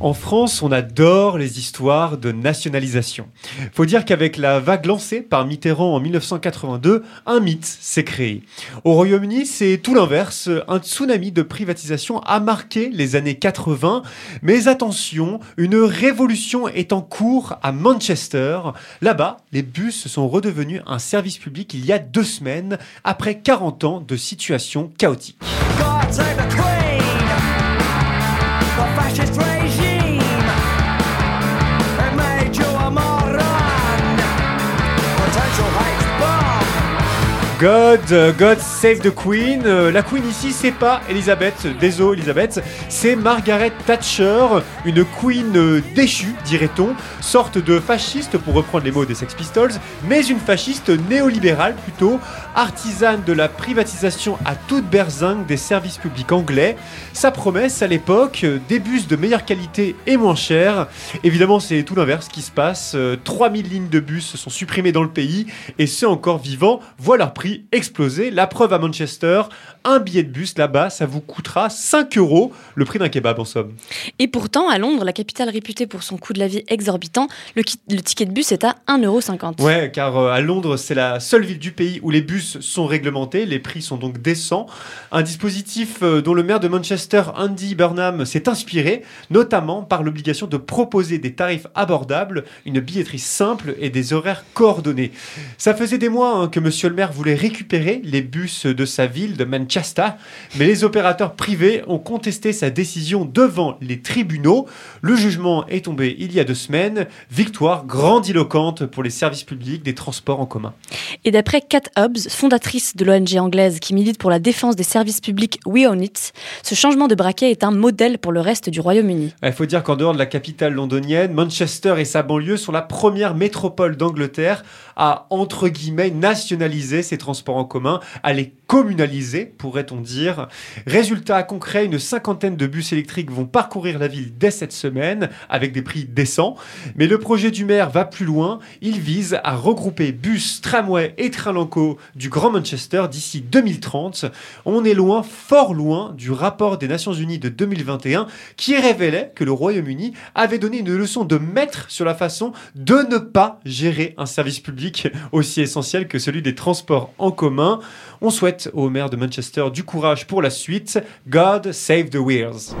en France, on adore les histoires de nationalisation. Faut dire qu'avec la vague lancée par Mitterrand en 1982, un mythe s'est créé. Au Royaume-Uni, c'est tout l'inverse. Un tsunami de privatisation a marqué les années 80. Mais attention, une révolution est en cours à Manchester. Là-bas, les bus sont redevenus un service public il y a deux semaines, après 40 ans de situation chaotique. Euh, God save the Queen. Euh, la Queen ici, c'est pas Elisabeth, désolé Elisabeth, c'est Margaret Thatcher, une Queen euh, déchue, dirait-on, sorte de fasciste pour reprendre les mots des Sex Pistols, mais une fasciste néolibérale plutôt, artisane de la privatisation à toute berzingue des services publics anglais. Sa promesse à l'époque, des bus de meilleure qualité et moins chers. Évidemment, c'est tout l'inverse qui se passe. 3000 lignes de bus sont supprimées dans le pays et ceux encore vivants voient leur prix exploser. La preuve à Manchester, un billet de bus là-bas, ça vous coûtera 5 euros, le prix d'un kebab en somme. Et pourtant, à Londres, la capitale réputée pour son coût de la vie exorbitant, le, ticket de bus est à 1,50€. Ouais, car euh, à Londres, c'est la seule ville du pays où les bus sont réglementés, les prix sont donc décents. Un dispositif euh, dont le maire de Manchester, Andy Burnham, s'est inspiré, notamment par l'obligation de proposer des tarifs abordables, une billetterie simple et des horaires coordonnés. Ça faisait des mois hein, que monsieur le maire voulait récupérer les bus de sa ville, de Manchester mais les opérateurs privés ont contesté sa décision devant les tribunaux. Le jugement est tombé il y a deux semaines. Victoire grandiloquente pour les services publics des transports en commun. Et d'après Kat Hobbs, fondatrice de l'ONG anglaise qui milite pour la défense des services publics We Own It, ce changement de braquet est un modèle pour le reste du Royaume-Uni. Il faut dire qu'en dehors de la capitale londonienne, Manchester et sa banlieue sont la première métropole d'Angleterre à, entre guillemets, nationaliser ses transports en commun, à les communaliser pourrait-on dire. Résultat concret, une cinquantaine de bus électriques vont parcourir la ville dès cette semaine avec des prix décents. Mais le projet du maire va plus loin. Il vise à regrouper bus, tramway et train locaux du Grand Manchester d'ici 2030. On est loin, fort loin du rapport des Nations Unies de 2021 qui révélait que le Royaume-Uni avait donné une leçon de maître sur la façon de ne pas gérer un service public aussi essentiel que celui des transports en commun. On souhaite au maire de Manchester du courage pour la suite. God save the wheels.